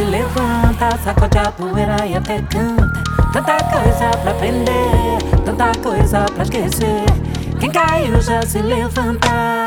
se levanta, sacode a poeira e até canta. Tanta coisa pra aprender, tanta coisa pra esquecer. Quem caiu já se levanta.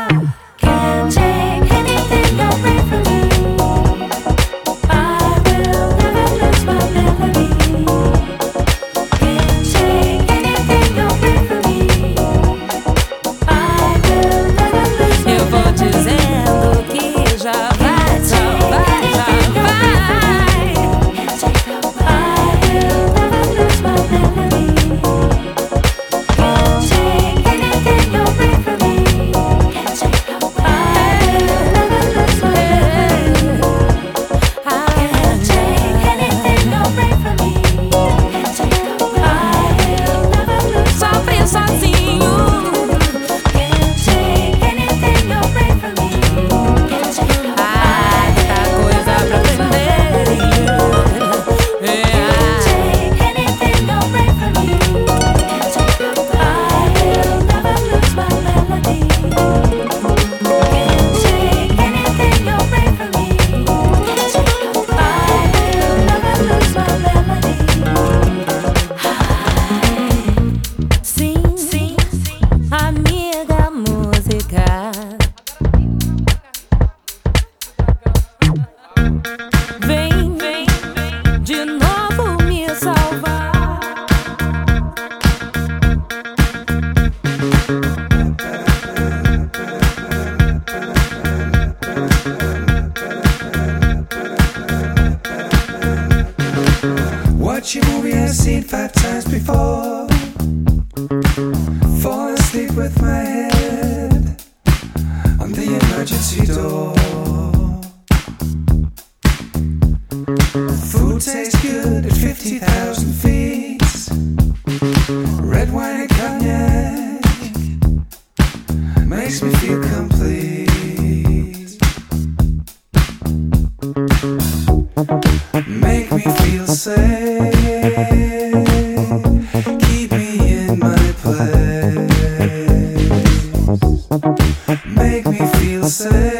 say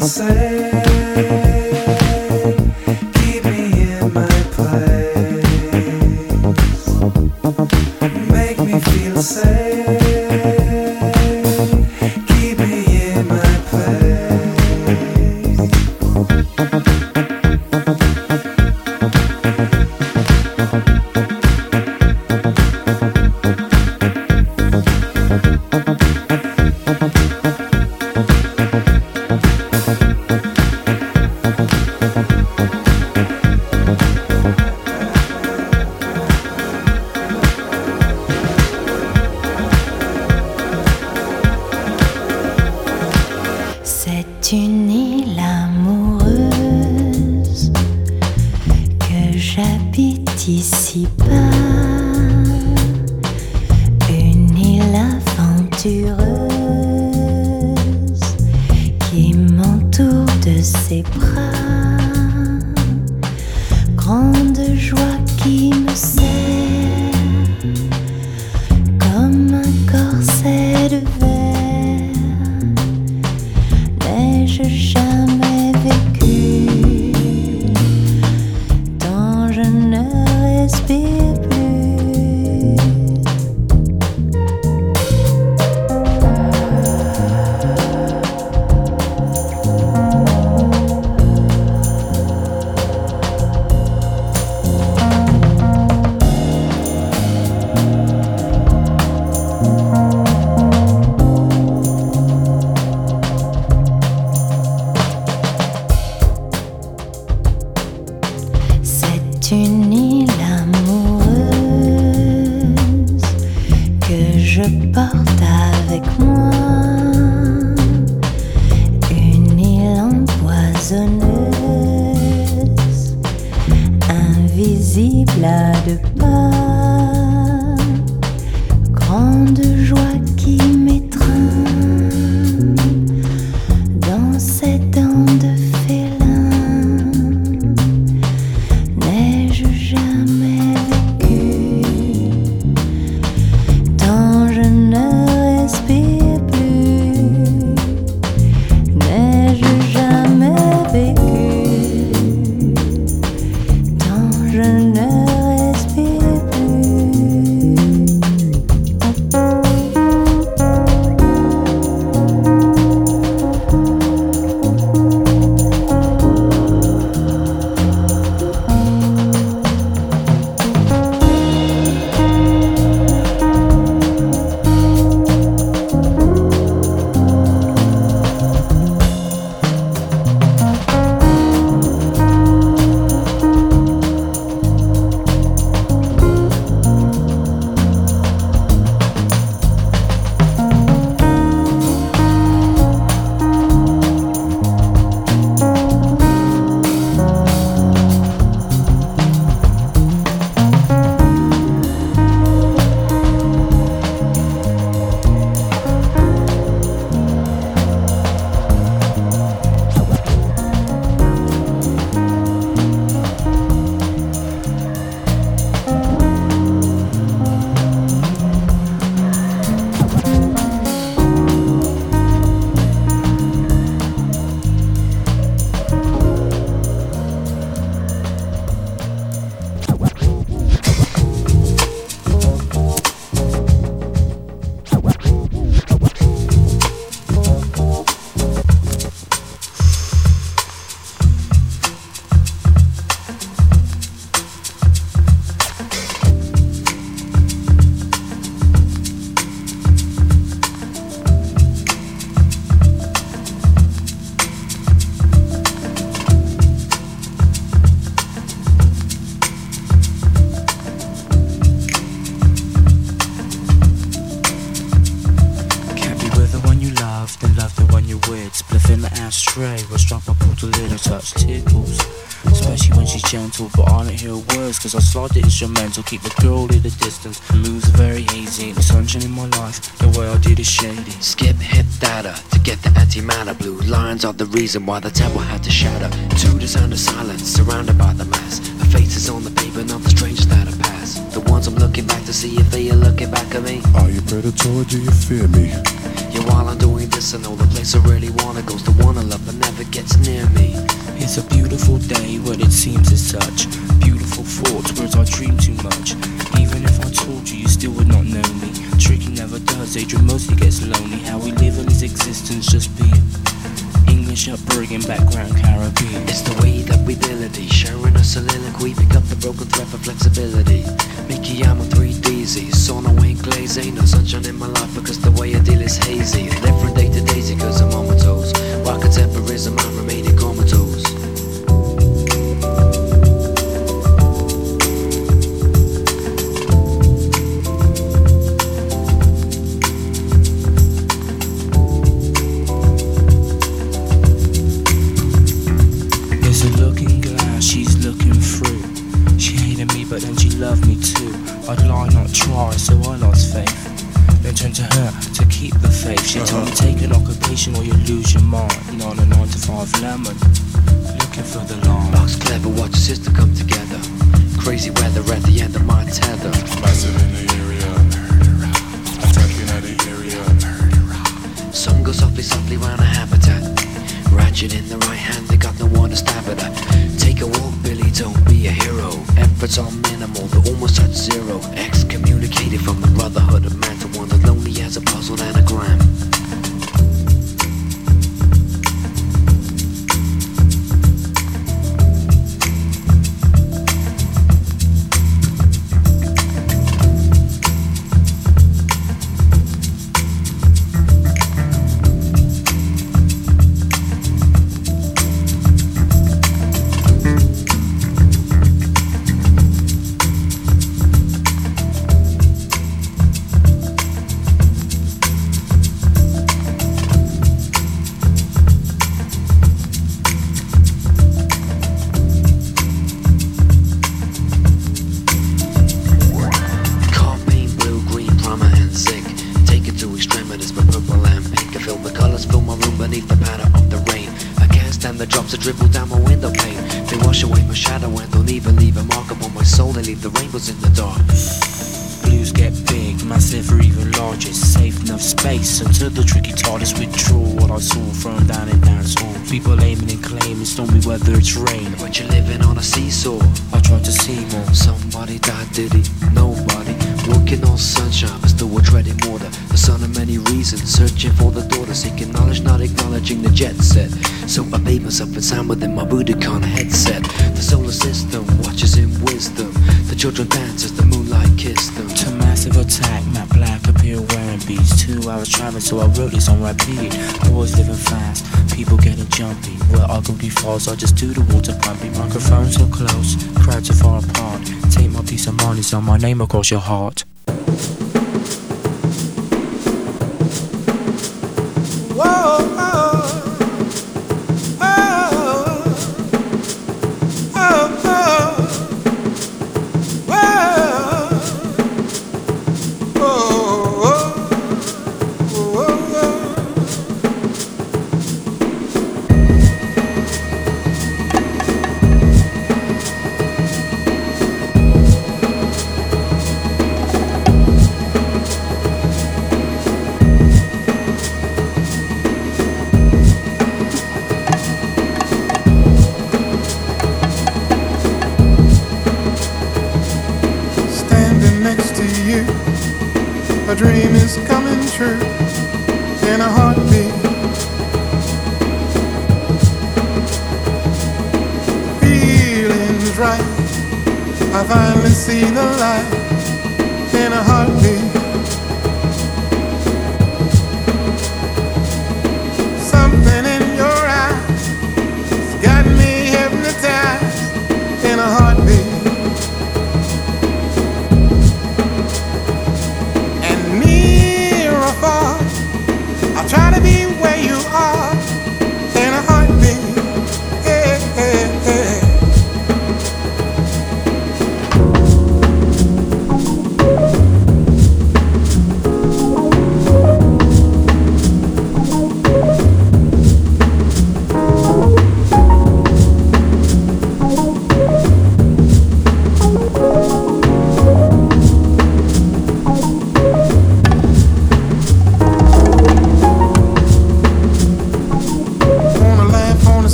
say visible à deux pas. Grande joie. Hear words Cause I slide the instrumental, keep the girl at a distance. Moves are very hazy, the sunshine in my life The way I did is shady. Skip hip data to get the antimatter. Blue lines are the reason why the temple had to shatter. To the sound of silence, surrounded by the mass. The faces on the paper, not the strangers that I pass The ones I'm looking back to see if they are looking back at me. Are you predator or do you fear me? Yeah, while I'm doing this, I know the place I really wanna goes the one I love that never gets near me It's a beautiful day, but it seems as such. Beautiful thoughts, words I dream too much. Even if I told you, you still would not know me. Tricky never does, Adrian mostly gets lonely. How we live in his existence, just be English upbringing, background Caribbean. It's the way that we ability Sharing a soliloquy, pick up the broken thread for flexibility. Mickey, I'm a 3DZ So no ain't glaze, ain't no sunshine in my life Because the way I deal is hazy. From day to daisy cause I'm on my toes While contemporism, I'm remaining comatose Efforts are minimal, they're almost at zero. Excommunicated from the brotherhood of man To one as lonely as a anagram someone name across your heart.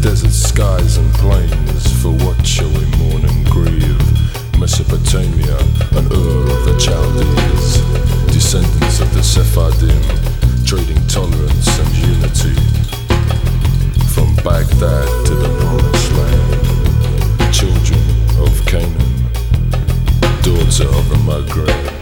Desert skies and plains, for what shall we mourn and grieve? Mesopotamia and Ur of the Chaldees, descendants of the Sephardim, trading tolerance and unity. From Baghdad to the Promised Land, children of Canaan, daughter of the Maghreb.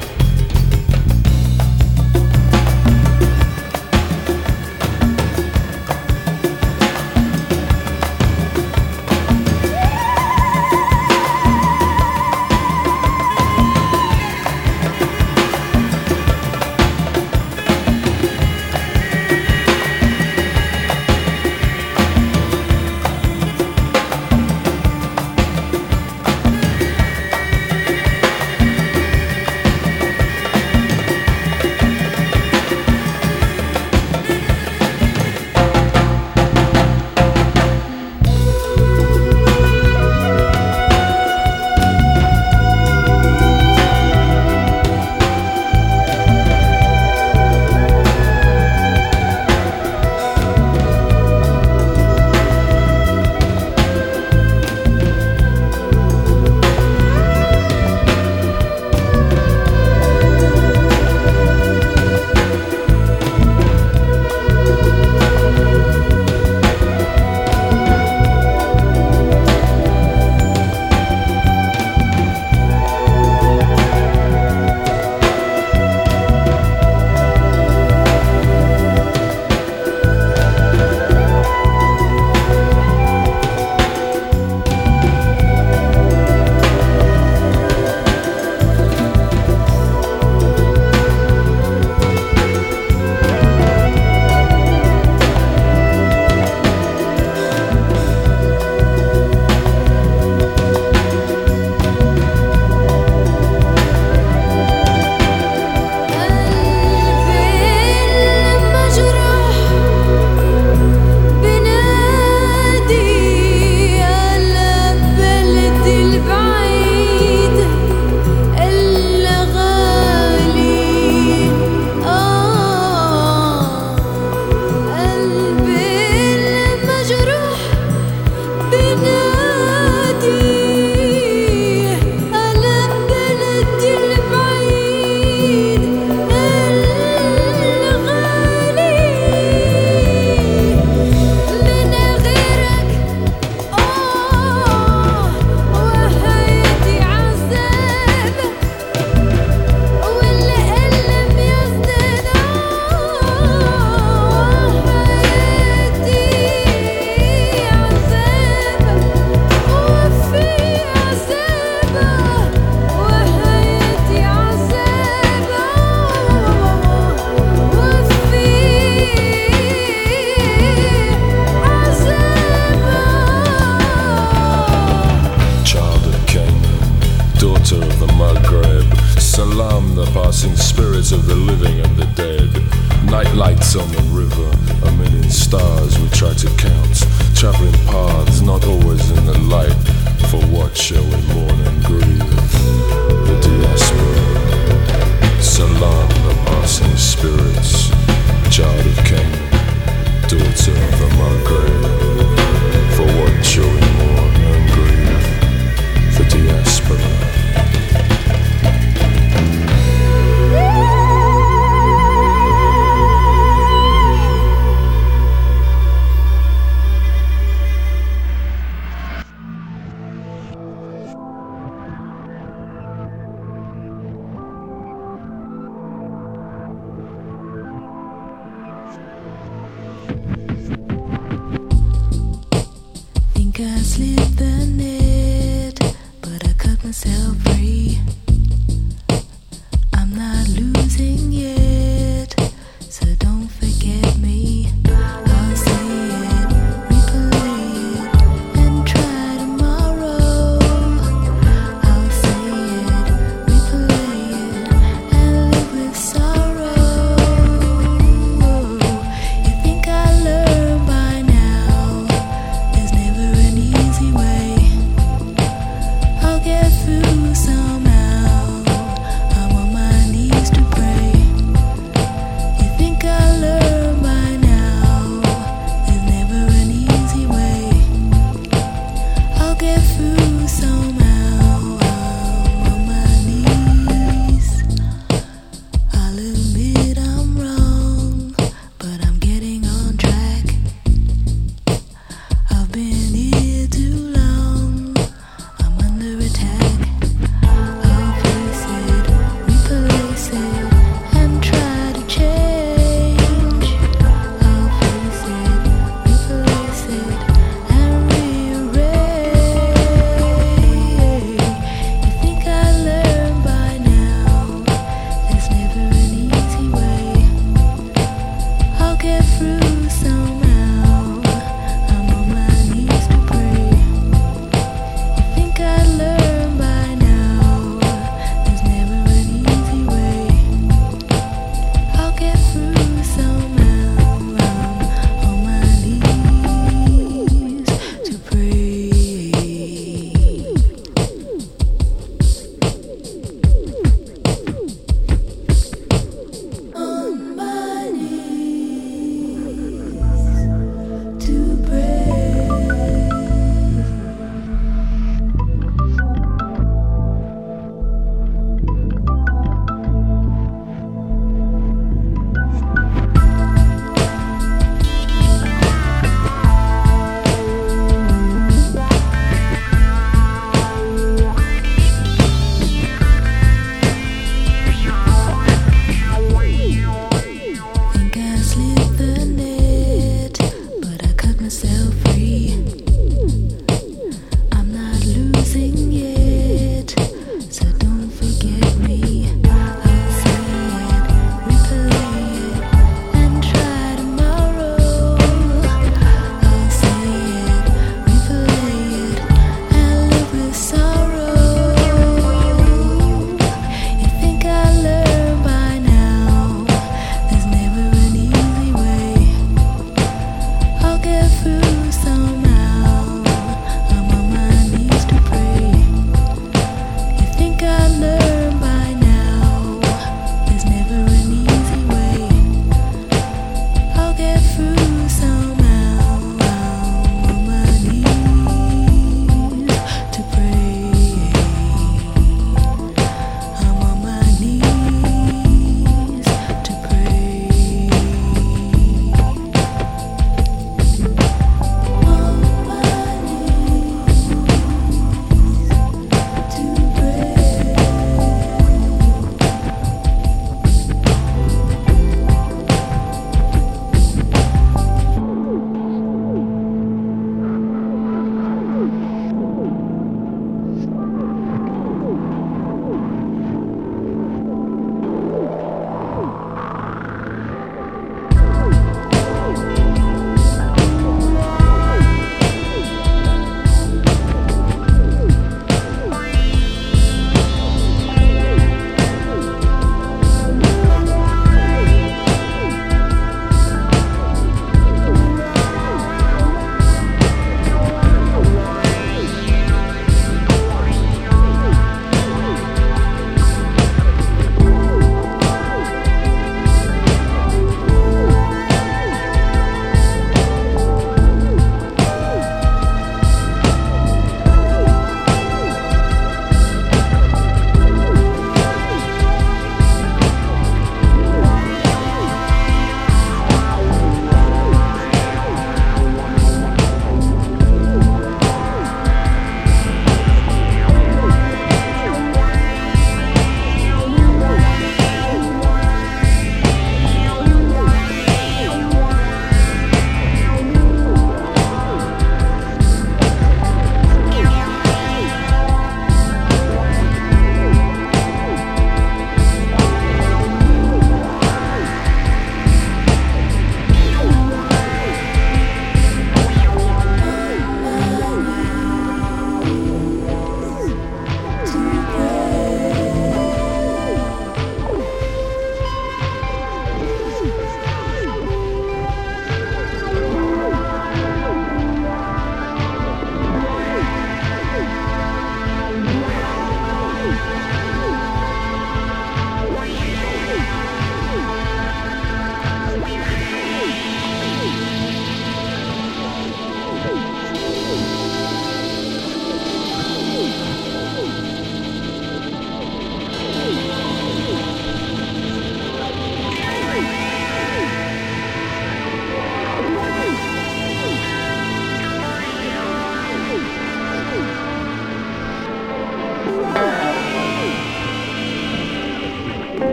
listening.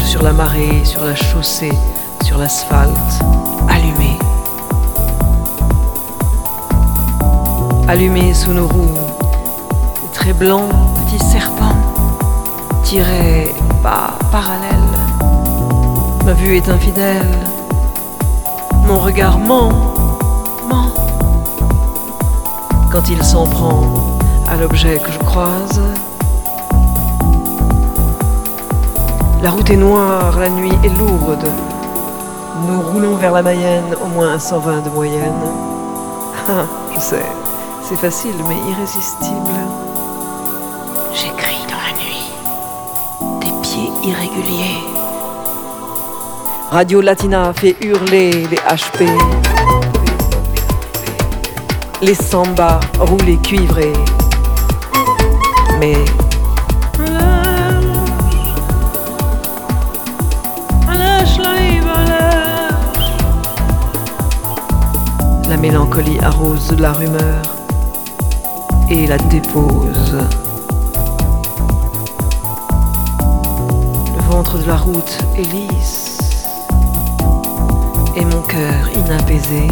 Sur la marée, sur la chaussée, sur l'asphalte, allumé. Allumé sous nos roues, très blancs petits serpents, tirés pas parallèles. Ma vue est infidèle, mon regard ment, ment. Quand il s'en prend à l'objet que je croise, La route est noire, la nuit est lourde. Nous roulons vers la Mayenne, au moins 120 de moyenne. Ah, je sais, c'est facile mais irrésistible. J'écris dans la nuit. pieds irréguliers. Radio Latina fait hurler les HP. Les sambas roulés cuivrés. Mais mélancolie arrose la rumeur et la dépose. Le ventre de la route est lisse et mon cœur inapaisé.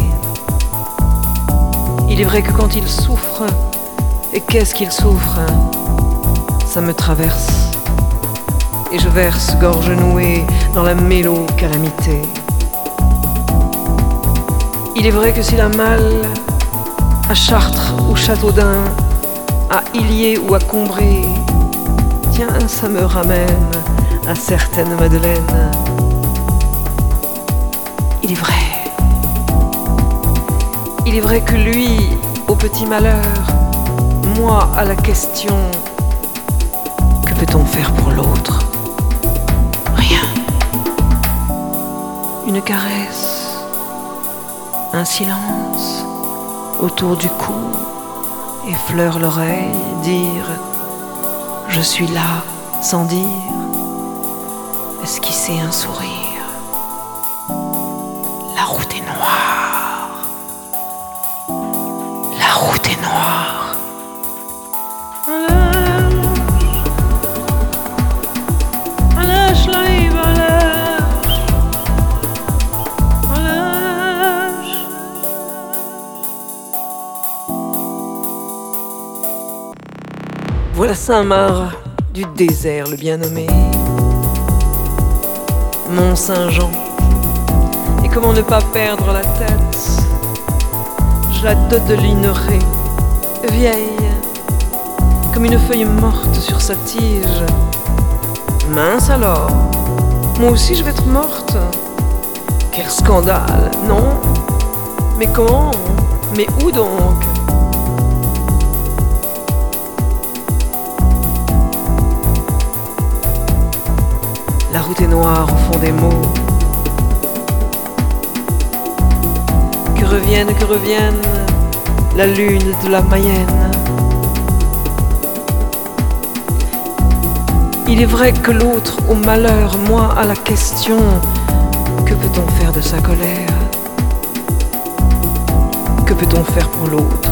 Il est vrai que quand il souffre, et qu'est-ce qu'il souffre, ça me traverse et je verse gorge nouée dans la mélo-calamité. Il est vrai que s'il a mal à Chartres ou Châteaudun, à Illier ou à Combray, tiens, ça me ramène à certaines Madeleines. Il est vrai. Il est vrai que lui, au petit malheur, moi à la question, que peut-on faire pour l'autre? Rien. Une caresse un silence autour du cou, effleure l'oreille, dire Je suis là sans dire, esquisser un sourire. La route est noire. La route est noire. Saint-Marc du désert le bien nommé. Mont-Saint-Jean. Et comment ne pas perdre la tête? Je la dote de l'ignorer, vieille, comme une feuille morte sur sa tige. Mince alors, moi aussi je vais être morte? Quel scandale, non? Mais comment? Mais où donc? Route est au fond des mots. Que revienne, que revienne la lune de la Mayenne. Il est vrai que l'autre au malheur, moi à la question, que peut-on faire de sa colère? Que peut-on faire pour l'autre?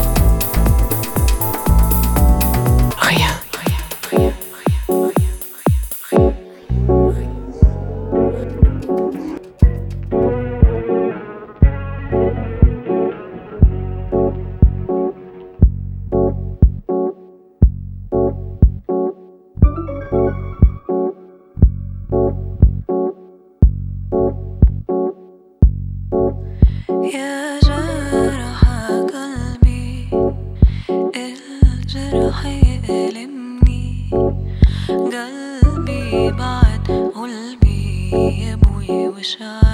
بعد قلبي يبوي وشعر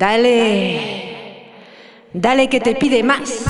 Dale, dale. Que te pide más.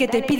Que te pide